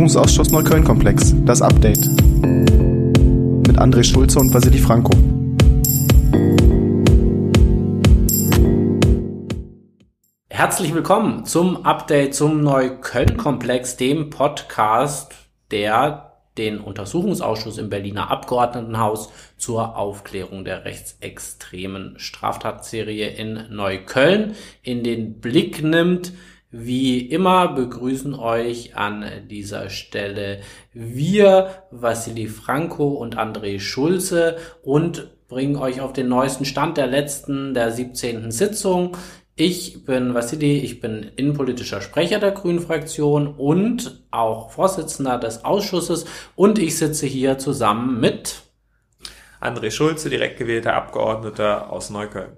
Untersuchungsausschuss Neukölln-Komplex, das Update. Mit André Schulze und Vasili Franco. Herzlich willkommen zum Update zum Neukölln-Komplex, dem Podcast, der den Untersuchungsausschuss im Berliner Abgeordnetenhaus zur Aufklärung der rechtsextremen Straftatserie in Neukölln in den Blick nimmt. Wie immer begrüßen euch an dieser Stelle wir, Vassili Franco und André Schulze und bringen euch auf den neuesten Stand der letzten, der 17. Sitzung. Ich bin Vassili, ich bin innenpolitischer Sprecher der Grünen Fraktion und auch Vorsitzender des Ausschusses und ich sitze hier zusammen mit André Schulze, direkt gewählter Abgeordneter aus Neukölln.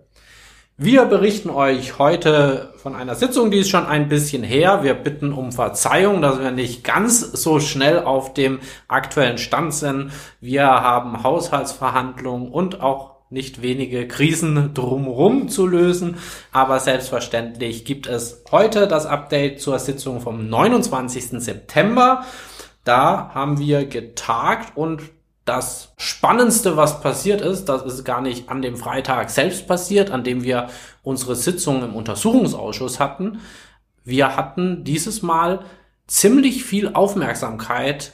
Wir berichten euch heute von einer Sitzung, die ist schon ein bisschen her. Wir bitten um Verzeihung, dass wir nicht ganz so schnell auf dem aktuellen Stand sind. Wir haben Haushaltsverhandlungen und auch nicht wenige Krisen drumherum zu lösen. Aber selbstverständlich gibt es heute das Update zur Sitzung vom 29. September. Da haben wir getagt und das Spannendste, was passiert ist, das ist gar nicht an dem Freitag selbst passiert, an dem wir unsere Sitzung im Untersuchungsausschuss hatten. Wir hatten dieses Mal ziemlich viel Aufmerksamkeit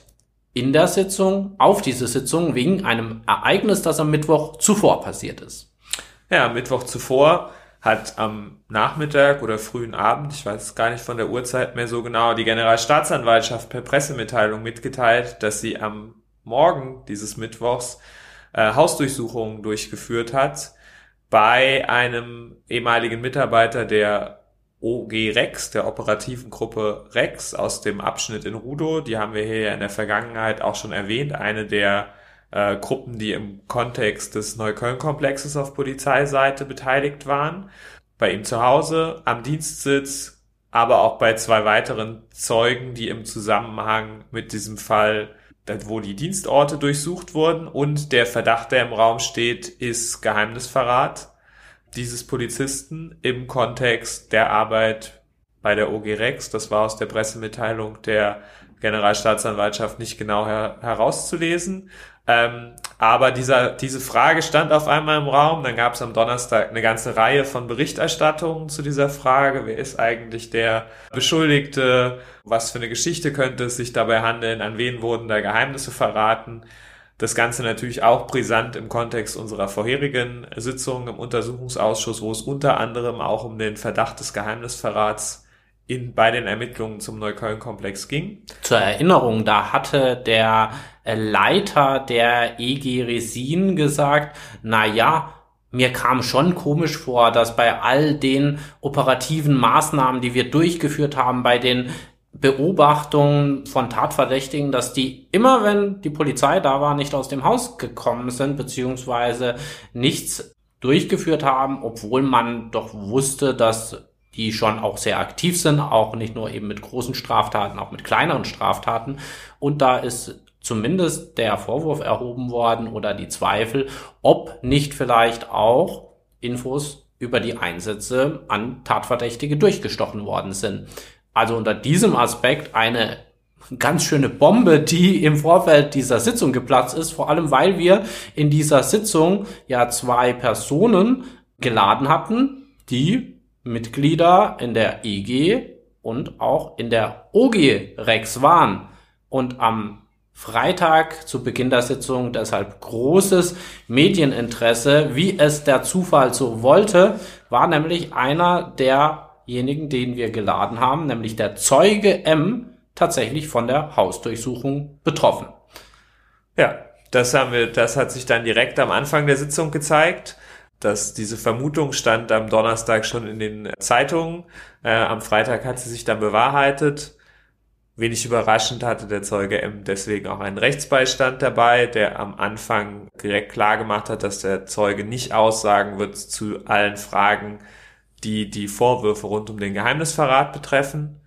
in der Sitzung, auf diese Sitzung, wegen einem Ereignis, das am Mittwoch zuvor passiert ist. Ja, am Mittwoch zuvor hat am Nachmittag oder frühen Abend, ich weiß gar nicht von der Uhrzeit mehr so genau, die Generalstaatsanwaltschaft per Pressemitteilung mitgeteilt, dass sie am Morgen dieses Mittwochs äh, Hausdurchsuchungen durchgeführt hat bei einem ehemaligen Mitarbeiter der OG Rex, der operativen Gruppe Rex aus dem Abschnitt in Rudo. Die haben wir hier ja in der Vergangenheit auch schon erwähnt. Eine der äh, Gruppen, die im Kontext des Neukölln-Komplexes auf Polizeiseite beteiligt waren. Bei ihm zu Hause, am Dienstsitz, aber auch bei zwei weiteren Zeugen, die im Zusammenhang mit diesem Fall wo die Dienstorte durchsucht wurden und der Verdacht, der im Raum steht, ist Geheimnisverrat dieses Polizisten im Kontext der Arbeit bei der OG Rex. Das war aus der Pressemitteilung der Generalstaatsanwaltschaft nicht genau her herauszulesen. Ähm, aber dieser, diese Frage stand auf einmal im Raum. Dann gab es am Donnerstag eine ganze Reihe von Berichterstattungen zu dieser Frage. Wer ist eigentlich der Beschuldigte? Was für eine Geschichte könnte es sich dabei handeln? An wen wurden da Geheimnisse verraten? Das Ganze natürlich auch brisant im Kontext unserer vorherigen Sitzung im Untersuchungsausschuss, wo es unter anderem auch um den Verdacht des Geheimnisverrats in, bei den Ermittlungen zum Neukölln-Komplex ging. Zur Erinnerung, da hatte der äh, Leiter der EG Resin gesagt, na ja, mir kam schon komisch vor, dass bei all den operativen Maßnahmen, die wir durchgeführt haben, bei den Beobachtungen von Tatverdächtigen, dass die immer, wenn die Polizei da war, nicht aus dem Haus gekommen sind, beziehungsweise nichts durchgeführt haben, obwohl man doch wusste, dass die schon auch sehr aktiv sind, auch nicht nur eben mit großen Straftaten, auch mit kleineren Straftaten. Und da ist zumindest der Vorwurf erhoben worden oder die Zweifel, ob nicht vielleicht auch Infos über die Einsätze an Tatverdächtige durchgestochen worden sind. Also unter diesem Aspekt eine ganz schöne Bombe, die im Vorfeld dieser Sitzung geplatzt ist, vor allem weil wir in dieser Sitzung ja zwei Personen geladen hatten, die Mitglieder in der IG und auch in der OG Rex waren. Und am Freitag zu Beginn der Sitzung deshalb großes Medieninteresse, wie es der Zufall so wollte, war nämlich einer derjenigen, den wir geladen haben, nämlich der Zeuge M, tatsächlich von der Hausdurchsuchung betroffen. Ja, das haben wir, das hat sich dann direkt am Anfang der Sitzung gezeigt dass diese Vermutung stand am Donnerstag schon in den Zeitungen. Äh, am Freitag hat sie sich dann bewahrheitet. Wenig überraschend hatte der Zeuge M deswegen auch einen Rechtsbeistand dabei, der am Anfang direkt klar gemacht hat, dass der Zeuge nicht aussagen wird zu allen Fragen, die die Vorwürfe rund um den Geheimnisverrat betreffen.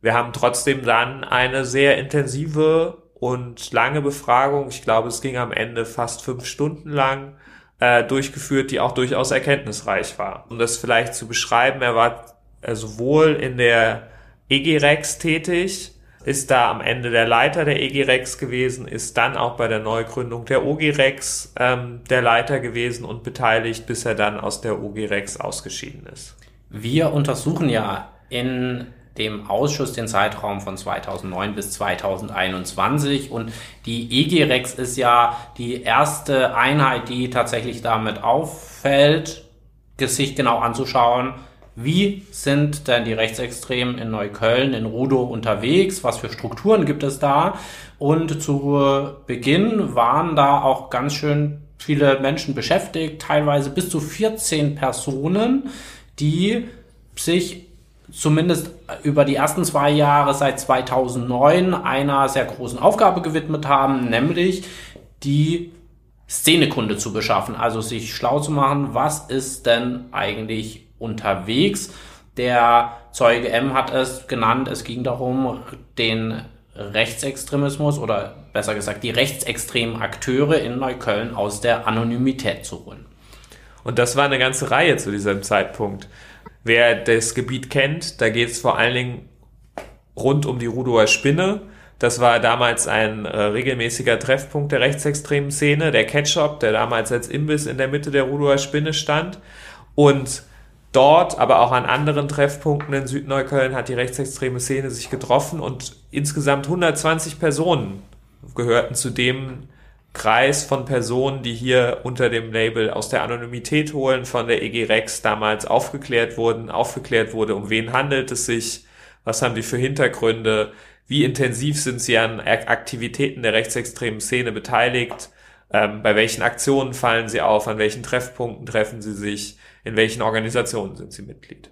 Wir haben trotzdem dann eine sehr intensive und lange Befragung. Ich glaube, es ging am Ende fast fünf Stunden lang äh, durchgeführt, die auch durchaus erkenntnisreich war. Um das vielleicht zu beschreiben, er war äh, sowohl in der EG-Rex tätig, ist da am Ende der Leiter der EG Rex gewesen, ist dann auch bei der Neugründung der OG Rex ähm, der Leiter gewesen und beteiligt, bis er dann aus der OG Rex ausgeschieden ist. Wir untersuchen ja in dem Ausschuss den Zeitraum von 2009 bis 2021 und die EG Rex ist ja die erste Einheit, die tatsächlich damit auffällt, sich genau anzuschauen, wie sind denn die Rechtsextremen in Neukölln, in Rudow unterwegs? Was für Strukturen gibt es da? Und zu Beginn waren da auch ganz schön viele Menschen beschäftigt, teilweise bis zu 14 Personen, die sich zumindest über die ersten zwei Jahre seit 2009 einer sehr großen Aufgabe gewidmet haben, nämlich die Szenekunde zu beschaffen, also sich schlau zu machen, was ist denn eigentlich unterwegs. Der Zeuge M hat es genannt, es ging darum, den Rechtsextremismus oder besser gesagt die rechtsextremen Akteure in Neukölln aus der Anonymität zu holen. Und das war eine ganze Reihe zu diesem Zeitpunkt. Wer das Gebiet kennt, da geht es vor allen Dingen rund um die Rudower Spinne. Das war damals ein äh, regelmäßiger Treffpunkt der rechtsextremen Szene, der Ketchup, der damals als Imbiss in der Mitte der Rudower Spinne stand. Und dort, aber auch an anderen Treffpunkten in Südneukölln hat die rechtsextreme Szene sich getroffen und insgesamt 120 Personen gehörten zu dem Kreis von Personen, die hier unter dem Label aus der Anonymität holen von der EG Rex damals aufgeklärt wurden, aufgeklärt wurde, um wen handelt es sich, was haben die für Hintergründe, wie intensiv sind sie an Aktivitäten der rechtsextremen Szene beteiligt, ähm, bei welchen Aktionen fallen sie auf, an welchen Treffpunkten treffen sie sich, in welchen Organisationen sind Sie Mitglied?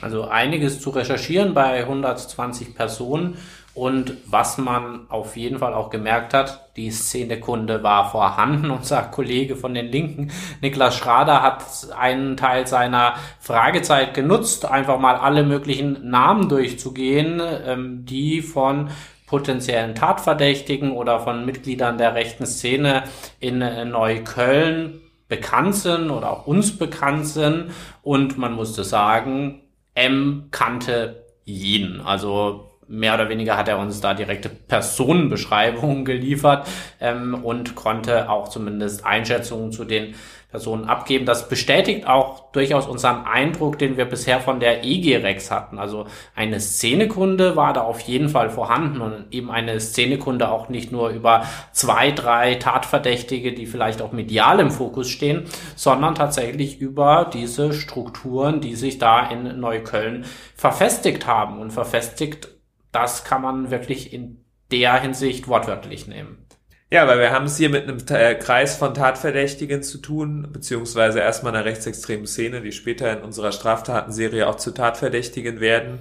Also einiges zu recherchieren bei 120 Personen und was man auf jeden Fall auch gemerkt hat, die Szenekunde war vorhanden. Unser Kollege von den Linken, Niklas Schrader, hat einen Teil seiner Fragezeit genutzt, einfach mal alle möglichen Namen durchzugehen, ähm, die von potenziellen Tatverdächtigen oder von Mitgliedern der rechten Szene in Neukölln bekannt sind oder auch uns bekannt sind. Und man musste sagen, M kannte jeden. Also mehr oder weniger hat er uns da direkte Personenbeschreibungen geliefert ähm, und konnte auch zumindest Einschätzungen zu den Personen abgeben. Das bestätigt auch durchaus unseren Eindruck, den wir bisher von der EG-Rex hatten. Also eine Szenekunde war da auf jeden Fall vorhanden und eben eine Szenekunde auch nicht nur über zwei, drei Tatverdächtige, die vielleicht auch medial im Fokus stehen, sondern tatsächlich über diese Strukturen, die sich da in Neukölln verfestigt haben. Und verfestigt, das kann man wirklich in der Hinsicht wortwörtlich nehmen. Ja, weil wir haben es hier mit einem äh, Kreis von Tatverdächtigen zu tun, beziehungsweise erstmal einer rechtsextremen Szene, die später in unserer Straftatenserie auch zu Tatverdächtigen werden,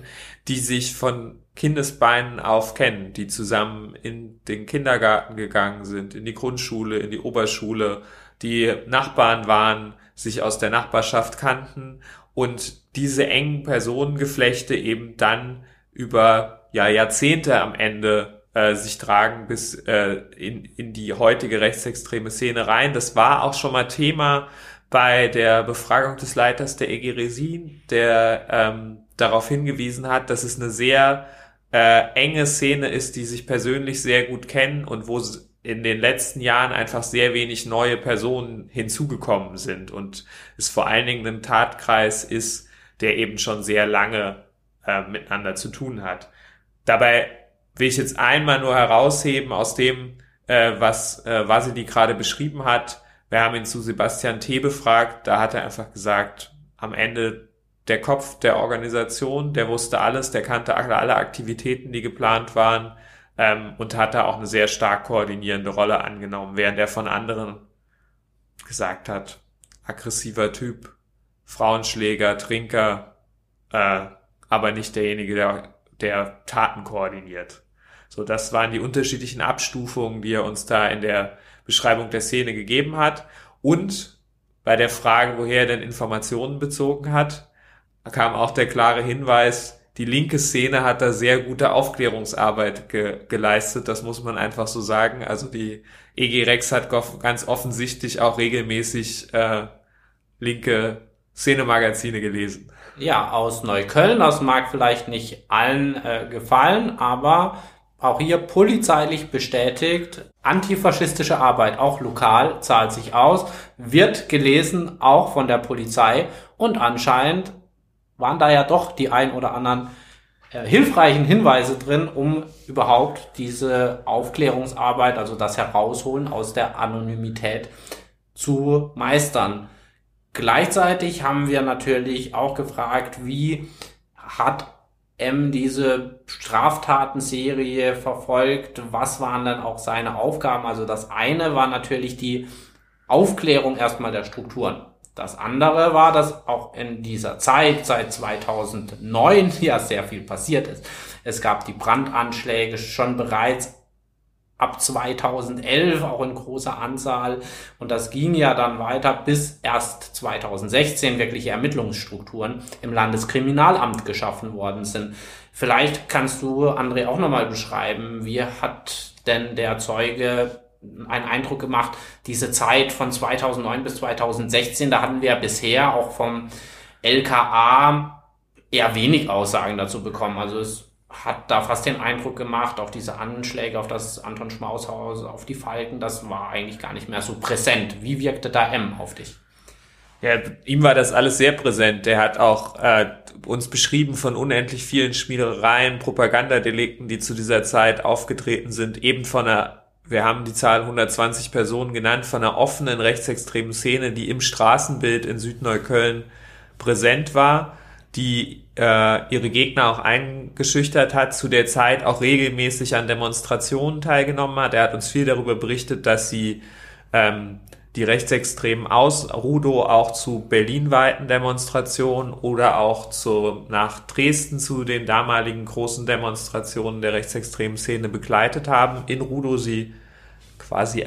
die sich von Kindesbeinen auf kennen, die zusammen in den Kindergarten gegangen sind, in die Grundschule, in die Oberschule, die Nachbarn waren, sich aus der Nachbarschaft kannten und diese engen Personengeflechte eben dann über ja, Jahrzehnte am Ende äh, sich tragen bis äh, in, in die heutige rechtsextreme Szene rein. Das war auch schon mal Thema bei der Befragung des Leiters der EG Resin, der ähm, darauf hingewiesen hat, dass es eine sehr äh, enge Szene ist, die sich persönlich sehr gut kennen und wo in den letzten Jahren einfach sehr wenig neue Personen hinzugekommen sind und es vor allen Dingen ein Tatkreis ist, der eben schon sehr lange äh, miteinander zu tun hat. Dabei will ich jetzt einmal nur herausheben aus dem, äh, was äh, Vasili gerade beschrieben hat. Wir haben ihn zu Sebastian T. befragt. Da hat er einfach gesagt, am Ende der Kopf der Organisation, der wusste alles, der kannte alle Aktivitäten, die geplant waren ähm, und hat da auch eine sehr stark koordinierende Rolle angenommen, während er von anderen gesagt hat, aggressiver Typ, Frauenschläger, Trinker, äh, aber nicht derjenige, der der Taten koordiniert. So, das waren die unterschiedlichen Abstufungen, die er uns da in der Beschreibung der Szene gegeben hat. Und bei der Frage, woher er denn Informationen bezogen hat, kam auch der klare Hinweis, die linke Szene hat da sehr gute Aufklärungsarbeit ge geleistet, das muss man einfach so sagen. Also die EG Rex hat ganz offensichtlich auch regelmäßig äh, linke Szenemagazine gelesen. Ja, aus Neukölln. Das mag vielleicht nicht allen äh, gefallen, aber auch hier polizeilich bestätigt, antifaschistische Arbeit, auch lokal, zahlt sich aus, wird gelesen, auch von der Polizei und anscheinend waren da ja doch die ein oder anderen äh, hilfreichen Hinweise drin, um überhaupt diese Aufklärungsarbeit, also das Herausholen aus der Anonymität zu meistern. Gleichzeitig haben wir natürlich auch gefragt, wie hat M diese Straftatenserie verfolgt? Was waren dann auch seine Aufgaben? Also das eine war natürlich die Aufklärung erstmal der Strukturen. Das andere war, dass auch in dieser Zeit, seit 2009, ja sehr viel passiert ist. Es gab die Brandanschläge schon bereits ab 2011 auch in großer Anzahl. Und das ging ja dann weiter bis erst 2016 wirkliche Ermittlungsstrukturen im Landeskriminalamt geschaffen worden sind. Vielleicht kannst du, André, auch nochmal beschreiben, wie hat denn der Zeuge einen Eindruck gemacht, diese Zeit von 2009 bis 2016, da hatten wir bisher auch vom LKA eher wenig Aussagen dazu bekommen. Also es hat da fast den Eindruck gemacht, auch diese Anschläge auf das Anton Schmaushaus, auf die Falken, das war eigentlich gar nicht mehr so präsent. Wie wirkte da M auf dich? Ja, ihm war das alles sehr präsent. Der hat auch äh, uns beschrieben von unendlich vielen Schmiedereien, Propagandadelikten, die zu dieser Zeit aufgetreten sind, eben von einer, wir haben die Zahl 120 Personen genannt, von einer offenen rechtsextremen Szene, die im Straßenbild in Südneukölln präsent war die äh, ihre Gegner auch eingeschüchtert hat, zu der Zeit auch regelmäßig an Demonstrationen teilgenommen hat. Er hat uns viel darüber berichtet, dass sie ähm, die Rechtsextremen aus Rudo auch zu berlinweiten Demonstrationen oder auch zu, nach Dresden zu den damaligen großen Demonstrationen der rechtsextremen Szene begleitet haben. In Rudo sie quasi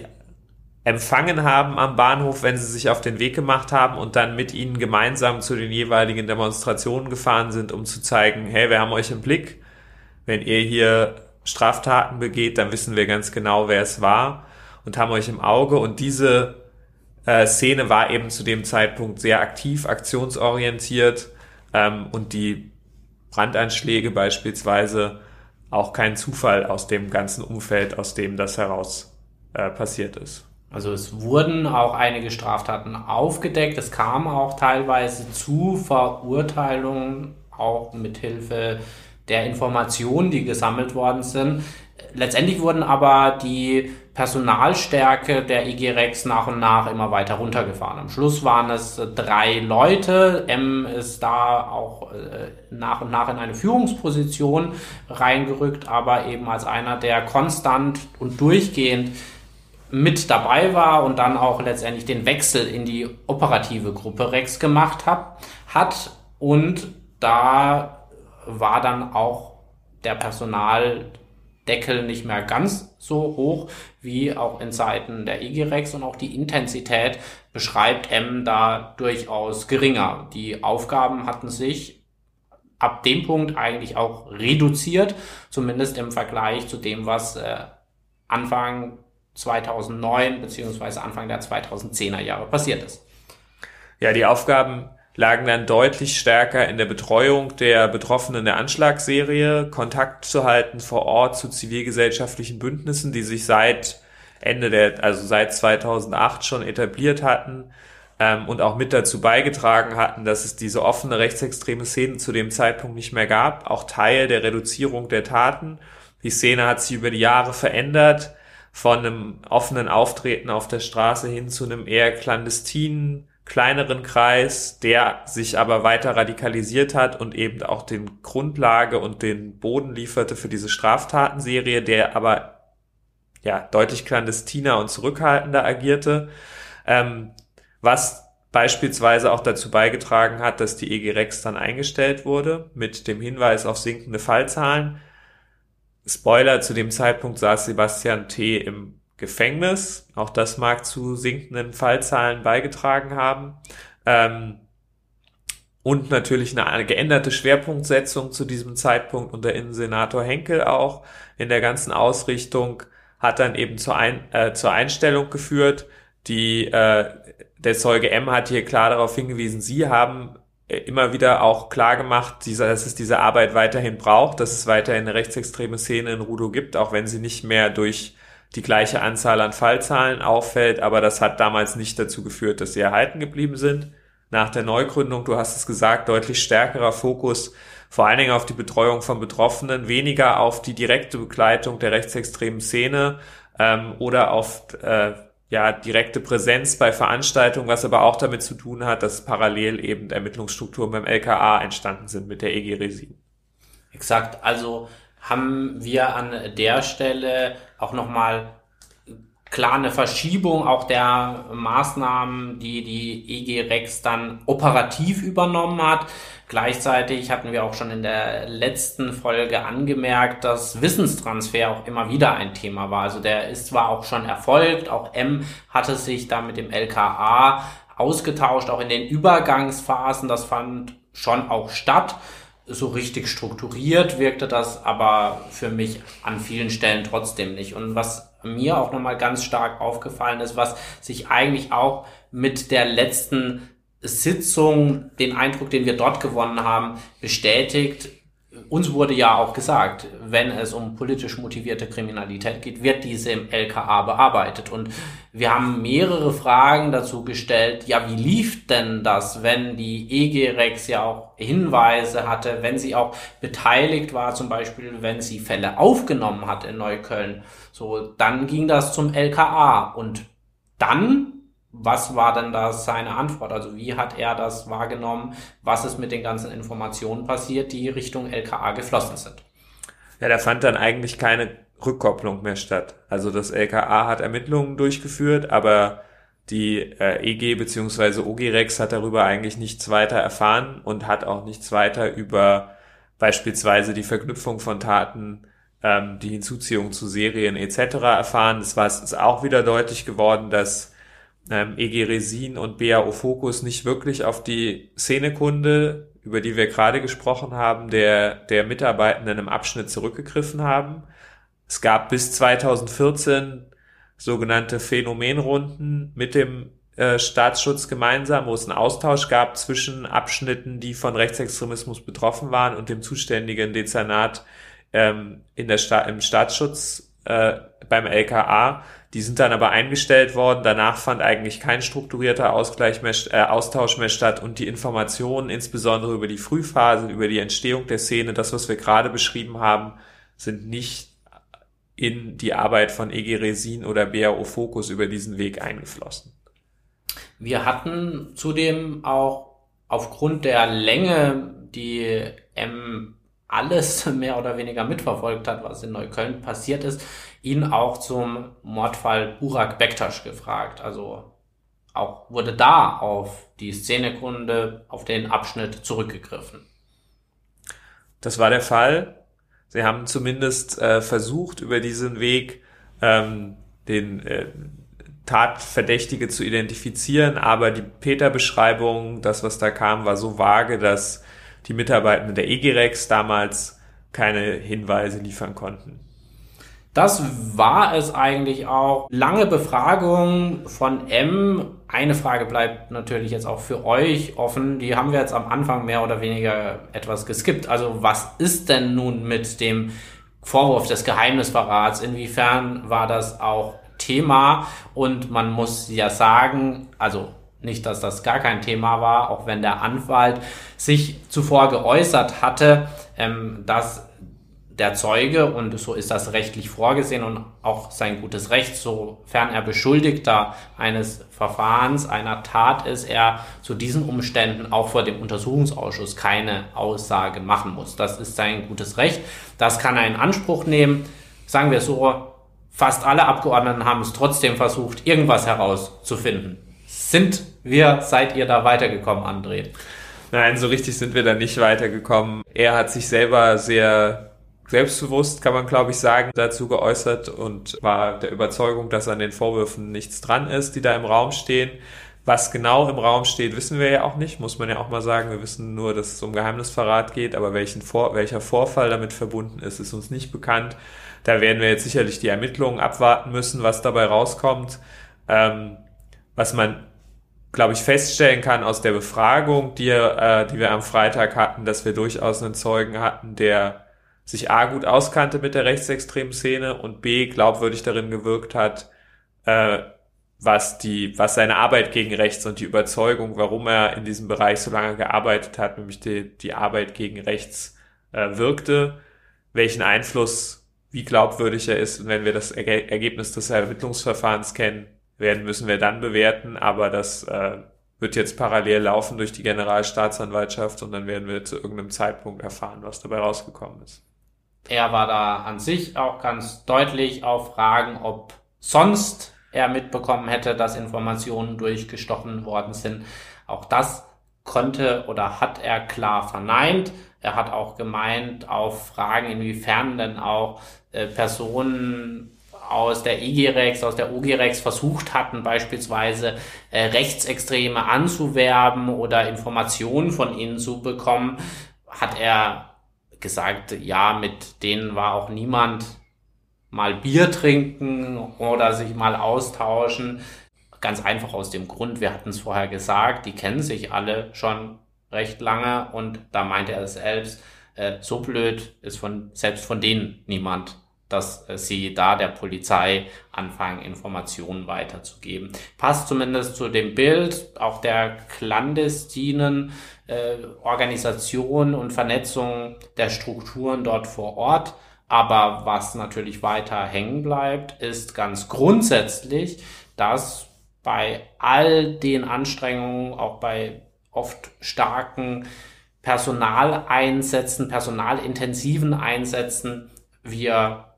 empfangen haben am Bahnhof, wenn sie sich auf den Weg gemacht haben und dann mit ihnen gemeinsam zu den jeweiligen Demonstrationen gefahren sind, um zu zeigen, hey, wir haben euch im Blick. Wenn ihr hier Straftaten begeht, dann wissen wir ganz genau, wer es war und haben euch im Auge. Und diese äh, Szene war eben zu dem Zeitpunkt sehr aktiv, aktionsorientiert ähm, und die Brandanschläge beispielsweise auch kein Zufall aus dem ganzen Umfeld, aus dem das heraus äh, passiert ist. Also es wurden auch einige Straftaten aufgedeckt. Es kam auch teilweise zu Verurteilungen, auch mit Hilfe der Informationen, die gesammelt worden sind. Letztendlich wurden aber die Personalstärke der IG Rex nach und nach immer weiter runtergefahren. Am Schluss waren es drei Leute. M ist da auch äh, nach und nach in eine Führungsposition reingerückt, aber eben als einer, der konstant und durchgehend mit dabei war und dann auch letztendlich den Wechsel in die operative Gruppe Rex gemacht hat, hat und da war dann auch der Personaldeckel nicht mehr ganz so hoch wie auch in Zeiten der IG Rex und auch die Intensität beschreibt M da durchaus geringer. Die Aufgaben hatten sich ab dem Punkt eigentlich auch reduziert, zumindest im Vergleich zu dem, was äh, Anfang 2009 beziehungsweise Anfang der 2010er Jahre passiert ist. Ja, die Aufgaben lagen dann deutlich stärker in der Betreuung der Betroffenen der Anschlagsserie, Kontakt zu halten vor Ort zu zivilgesellschaftlichen Bündnissen, die sich seit Ende der, also seit 2008 schon etabliert hatten ähm, und auch mit dazu beigetragen hatten, dass es diese offene rechtsextreme Szene zu dem Zeitpunkt nicht mehr gab, auch Teil der Reduzierung der Taten. Die Szene hat sich über die Jahre verändert von einem offenen Auftreten auf der Straße hin zu einem eher clandestinen, kleineren Kreis, der sich aber weiter radikalisiert hat und eben auch den Grundlage und den Boden lieferte für diese Straftatenserie, der aber ja deutlich clandestiner und zurückhaltender agierte, ähm, was beispielsweise auch dazu beigetragen hat, dass die EG Rex dann eingestellt wurde mit dem Hinweis auf sinkende Fallzahlen Spoiler, zu dem Zeitpunkt saß Sebastian T. im Gefängnis. Auch das mag zu sinkenden Fallzahlen beigetragen haben. Ähm, und natürlich eine geänderte Schwerpunktsetzung zu diesem Zeitpunkt unter Innensenator Henkel auch in der ganzen Ausrichtung hat dann eben zur, Ein äh, zur Einstellung geführt. Die, äh, der Zeuge M hat hier klar darauf hingewiesen, Sie haben immer wieder auch klar gemacht, dass es diese Arbeit weiterhin braucht, dass es weiterhin eine rechtsextreme Szene in Rudo gibt, auch wenn sie nicht mehr durch die gleiche Anzahl an Fallzahlen auffällt, aber das hat damals nicht dazu geführt, dass sie erhalten geblieben sind. Nach der Neugründung, du hast es gesagt, deutlich stärkerer Fokus vor allen Dingen auf die Betreuung von Betroffenen, weniger auf die direkte Begleitung der rechtsextremen Szene ähm, oder auf äh, ja, direkte Präsenz bei Veranstaltungen, was aber auch damit zu tun hat, dass parallel eben Ermittlungsstrukturen beim LKA entstanden sind mit der EG Resin. Exakt, also haben wir an der Stelle auch nochmal klar eine Verschiebung auch der Maßnahmen, die die EG Rex dann operativ übernommen hat. Gleichzeitig hatten wir auch schon in der letzten Folge angemerkt, dass Wissenstransfer auch immer wieder ein Thema war. Also der ist zwar auch schon erfolgt, auch M hatte sich da mit dem LKA ausgetauscht, auch in den Übergangsphasen, das fand schon auch statt so richtig strukturiert wirkte das aber für mich an vielen Stellen trotzdem nicht. Und was mir auch nochmal ganz stark aufgefallen ist, was sich eigentlich auch mit der letzten Sitzung, den Eindruck, den wir dort gewonnen haben, bestätigt, uns wurde ja auch gesagt, wenn es um politisch motivierte Kriminalität geht, wird diese im LKA bearbeitet. Und wir haben mehrere Fragen dazu gestellt, ja, wie lief denn das, wenn die EG-Rex ja auch Hinweise hatte, wenn sie auch beteiligt war, zum Beispiel, wenn sie Fälle aufgenommen hat in Neukölln. So, dann ging das zum LKA und dann was war denn da seine Antwort? Also wie hat er das wahrgenommen? Was ist mit den ganzen Informationen passiert, die Richtung LKA geflossen sind? Ja, da fand dann eigentlich keine Rückkopplung mehr statt. Also das LKA hat Ermittlungen durchgeführt, aber die äh, EG bzw. OGREX hat darüber eigentlich nichts weiter erfahren und hat auch nichts weiter über beispielsweise die Verknüpfung von Taten, ähm, die Hinzuziehung zu Serien etc. erfahren. Es war es ist auch wieder deutlich geworden, dass ähm, EG Resin und BAO Focus nicht wirklich auf die Szenekunde, über die wir gerade gesprochen haben, der, der Mitarbeitenden im Abschnitt zurückgegriffen haben. Es gab bis 2014 sogenannte Phänomenrunden mit dem äh, Staatsschutz gemeinsam, wo es einen Austausch gab zwischen Abschnitten, die von Rechtsextremismus betroffen waren und dem zuständigen Dezernat ähm, in der Sta im Staatsschutz äh, beim LKA. Die sind dann aber eingestellt worden. Danach fand eigentlich kein strukturierter Ausgleich mehr, äh, Austausch mehr statt und die Informationen, insbesondere über die Frühphase, über die Entstehung der Szene, das, was wir gerade beschrieben haben, sind nicht in die Arbeit von EG Resin oder BAO Focus über diesen Weg eingeflossen. Wir hatten zudem auch aufgrund der Länge, die M alles mehr oder weniger mitverfolgt hat, was in Neukölln passiert ist, ihn auch zum Mordfall Burak Bektasch gefragt. Also auch wurde da auf die Szenekunde, auf den Abschnitt zurückgegriffen. Das war der Fall. Sie haben zumindest äh, versucht, über diesen Weg ähm, den äh, Tatverdächtige zu identifizieren, aber die Peter-Beschreibung, das, was da kam, war so vage, dass die Mitarbeitenden der EGREX damals keine Hinweise liefern konnten. Das war es eigentlich auch. Lange Befragung von M. Eine Frage bleibt natürlich jetzt auch für euch offen. Die haben wir jetzt am Anfang mehr oder weniger etwas geskippt. Also was ist denn nun mit dem Vorwurf des Geheimnisverrats? Inwiefern war das auch Thema? Und man muss ja sagen, also nicht, dass das gar kein Thema war, auch wenn der Anwalt sich zuvor geäußert hatte, ähm, dass der Zeuge, und so ist das rechtlich vorgesehen und auch sein gutes Recht, sofern er Beschuldigter eines Verfahrens, einer Tat ist, er zu diesen Umständen auch vor dem Untersuchungsausschuss keine Aussage machen muss. Das ist sein gutes Recht. Das kann er in Anspruch nehmen. Sagen wir so, fast alle Abgeordneten haben es trotzdem versucht, irgendwas herauszufinden. Sind wir, seid ihr da weitergekommen, André? Nein, so richtig sind wir da nicht weitergekommen. Er hat sich selber sehr selbstbewusst, kann man glaube ich sagen, dazu geäußert und war der Überzeugung, dass an den Vorwürfen nichts dran ist, die da im Raum stehen. Was genau im Raum steht, wissen wir ja auch nicht, muss man ja auch mal sagen. Wir wissen nur, dass es um Geheimnisverrat geht, aber welchen Vor welcher Vorfall damit verbunden ist, ist uns nicht bekannt. Da werden wir jetzt sicherlich die Ermittlungen abwarten müssen, was dabei rauskommt. Ähm, was man glaube ich, feststellen kann aus der Befragung, die, äh, die wir am Freitag hatten, dass wir durchaus einen Zeugen hatten, der sich A gut auskannte mit der rechtsextremen Szene und B glaubwürdig darin gewirkt hat, äh, was die, was seine Arbeit gegen rechts und die Überzeugung, warum er in diesem Bereich so lange gearbeitet hat, nämlich die, die Arbeit gegen rechts äh, wirkte, welchen Einfluss, wie glaubwürdig er ist. Und wenn wir das Ergebnis des Ermittlungsverfahrens kennen, werden, müssen wir dann bewerten. Aber das äh, wird jetzt parallel laufen durch die Generalstaatsanwaltschaft und dann werden wir zu irgendeinem Zeitpunkt erfahren, was dabei rausgekommen ist. Er war da an sich auch ganz deutlich auf Fragen, ob sonst er mitbekommen hätte, dass Informationen durchgestochen worden sind. Auch das konnte oder hat er klar verneint. Er hat auch gemeint auf Fragen, inwiefern denn auch äh, Personen aus der IGREX, aus der OGREX versucht hatten, beispielsweise äh, Rechtsextreme anzuwerben oder Informationen von ihnen zu bekommen, hat er gesagt, ja, mit denen war auch niemand mal Bier trinken oder sich mal austauschen. Ganz einfach aus dem Grund, wir hatten es vorher gesagt, die kennen sich alle schon recht lange und da meinte er selbst, äh, so blöd ist von selbst von denen niemand, dass äh, sie da der Polizei anfangen, Informationen weiterzugeben. Passt zumindest zu dem Bild auch der clandestinen äh, Organisation und Vernetzung der Strukturen dort vor Ort. Aber was natürlich weiter hängen bleibt, ist ganz grundsätzlich, dass bei all den Anstrengungen, auch bei oft starken Personaleinsätzen, personalintensiven Einsätzen, wir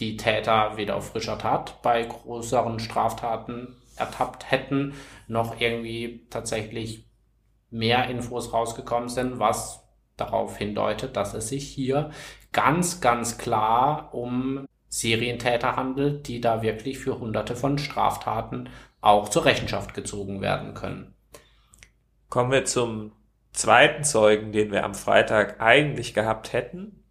die Täter weder auf frischer Tat bei größeren Straftaten ertappt hätten, noch irgendwie tatsächlich mehr Infos rausgekommen sind, was darauf hindeutet, dass es sich hier ganz, ganz klar um Serientäter handelt, die da wirklich für hunderte von Straftaten auch zur Rechenschaft gezogen werden können. Kommen wir zum zweiten Zeugen, den wir am Freitag eigentlich gehabt hätten.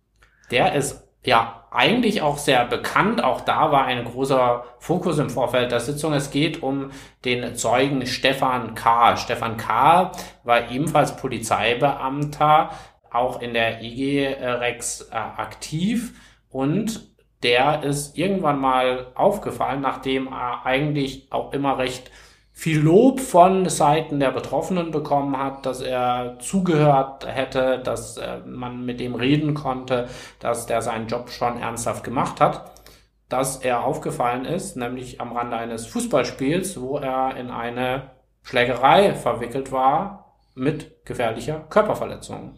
Der ist ja eigentlich auch sehr bekannt. Auch da war ein großer Fokus im Vorfeld der Sitzung. Es geht um den Zeugen Stefan K. Stefan K. war ebenfalls Polizeibeamter, auch in der IG Rex äh, aktiv und der ist irgendwann mal aufgefallen, nachdem er eigentlich auch immer recht viel Lob von Seiten der Betroffenen bekommen hat, dass er zugehört hätte, dass äh, man mit dem reden konnte, dass der seinen Job schon ernsthaft gemacht hat, dass er aufgefallen ist, nämlich am Rande eines Fußballspiels, wo er in eine Schlägerei verwickelt war mit gefährlicher Körperverletzung.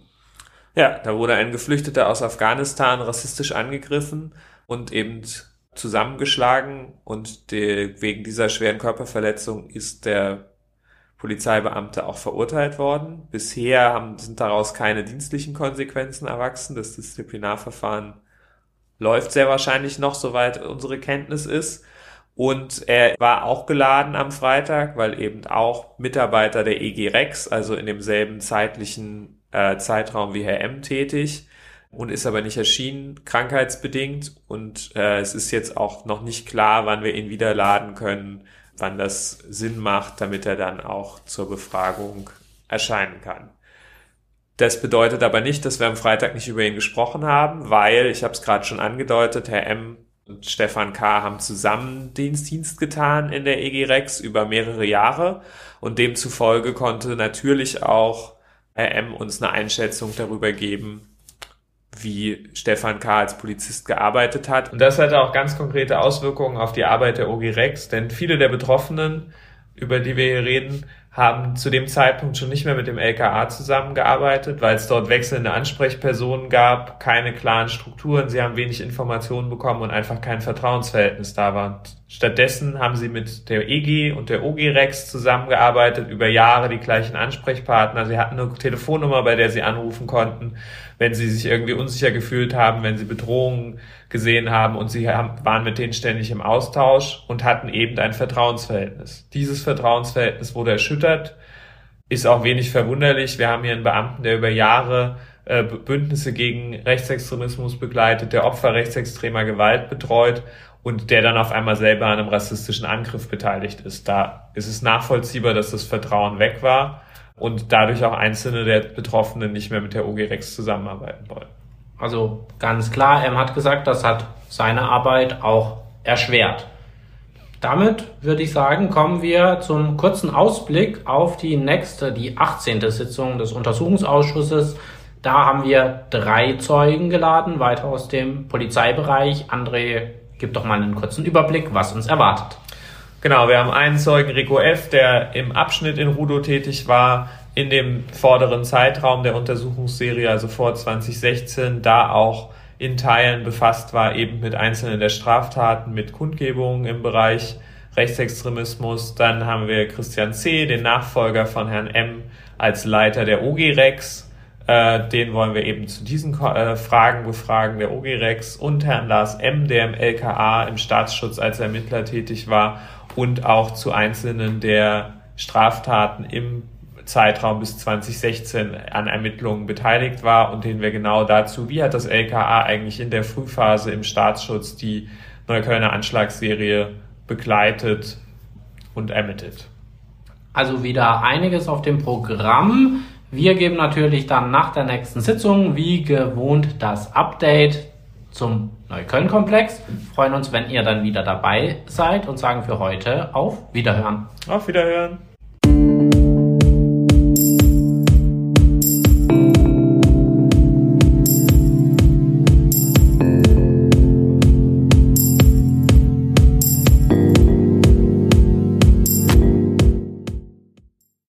Ja, da wurde ein Geflüchteter aus Afghanistan rassistisch angegriffen und eben zusammengeschlagen und die, wegen dieser schweren Körperverletzung ist der Polizeibeamte auch verurteilt worden. Bisher haben, sind daraus keine dienstlichen Konsequenzen erwachsen. Das Disziplinarverfahren läuft sehr wahrscheinlich noch, soweit unsere Kenntnis ist. Und er war auch geladen am Freitag, weil eben auch Mitarbeiter der EG Rex, also in demselben zeitlichen äh, Zeitraum wie Herr M tätig, und ist aber nicht erschienen, krankheitsbedingt. Und äh, es ist jetzt auch noch nicht klar, wann wir ihn wieder laden können, wann das Sinn macht, damit er dann auch zur Befragung erscheinen kann. Das bedeutet aber nicht, dass wir am Freitag nicht über ihn gesprochen haben, weil, ich habe es gerade schon angedeutet, Herr M und Stefan K. haben zusammen Dienstdienst getan in der EG Rex über mehrere Jahre und demzufolge konnte natürlich auch Herr M. uns eine Einschätzung darüber geben, wie Stefan K. als Polizist gearbeitet hat. Und das hatte auch ganz konkrete Auswirkungen auf die Arbeit der OG Rex, denn viele der Betroffenen, über die wir hier reden, haben zu dem Zeitpunkt schon nicht mehr mit dem LKA zusammengearbeitet, weil es dort wechselnde Ansprechpersonen gab, keine klaren Strukturen, sie haben wenig Informationen bekommen und einfach kein Vertrauensverhältnis da war. Stattdessen haben sie mit der EG und der OG Rex zusammengearbeitet, über Jahre die gleichen Ansprechpartner, sie hatten eine Telefonnummer, bei der sie anrufen konnten wenn sie sich irgendwie unsicher gefühlt haben, wenn sie Bedrohungen gesehen haben und sie haben, waren mit denen ständig im Austausch und hatten eben ein Vertrauensverhältnis. Dieses Vertrauensverhältnis wurde erschüttert, ist auch wenig verwunderlich. Wir haben hier einen Beamten, der über Jahre äh, Bündnisse gegen Rechtsextremismus begleitet, der Opfer rechtsextremer Gewalt betreut und der dann auf einmal selber an einem rassistischen Angriff beteiligt ist. Da ist es nachvollziehbar, dass das Vertrauen weg war und dadurch auch einzelne der Betroffenen nicht mehr mit der OG Rex zusammenarbeiten wollen. Also ganz klar, M hat gesagt, das hat seine Arbeit auch erschwert. Damit würde ich sagen, kommen wir zum kurzen Ausblick auf die nächste, die 18. Sitzung des Untersuchungsausschusses. Da haben wir drei Zeugen geladen, weiter aus dem Polizeibereich. André, gib doch mal einen kurzen Überblick, was uns erwartet. Genau, wir haben einen Zeugen, Rico F., der im Abschnitt in Rudo tätig war, in dem vorderen Zeitraum der Untersuchungsserie, also vor 2016, da auch in Teilen befasst war, eben mit einzelnen der Straftaten, mit Kundgebungen im Bereich Rechtsextremismus. Dann haben wir Christian C., den Nachfolger von Herrn M., als Leiter der OG-Rex. Äh, den wollen wir eben zu diesen äh, Fragen befragen, der OG-Rex und Herrn Lars M., der im LKA im Staatsschutz als Ermittler tätig war und auch zu einzelnen der Straftaten im Zeitraum bis 2016 an Ermittlungen beteiligt war und den wir genau dazu, wie hat das LKA eigentlich in der Frühphase im Staatsschutz die Neuköllner Anschlagsserie begleitet und ermittelt. Also wieder einiges auf dem Programm. Wir geben natürlich dann nach der nächsten Sitzung wie gewohnt das Update zum Neukölln-Komplex. Freuen uns, wenn ihr dann wieder dabei seid und sagen für heute auf Wiederhören. Auf Wiederhören.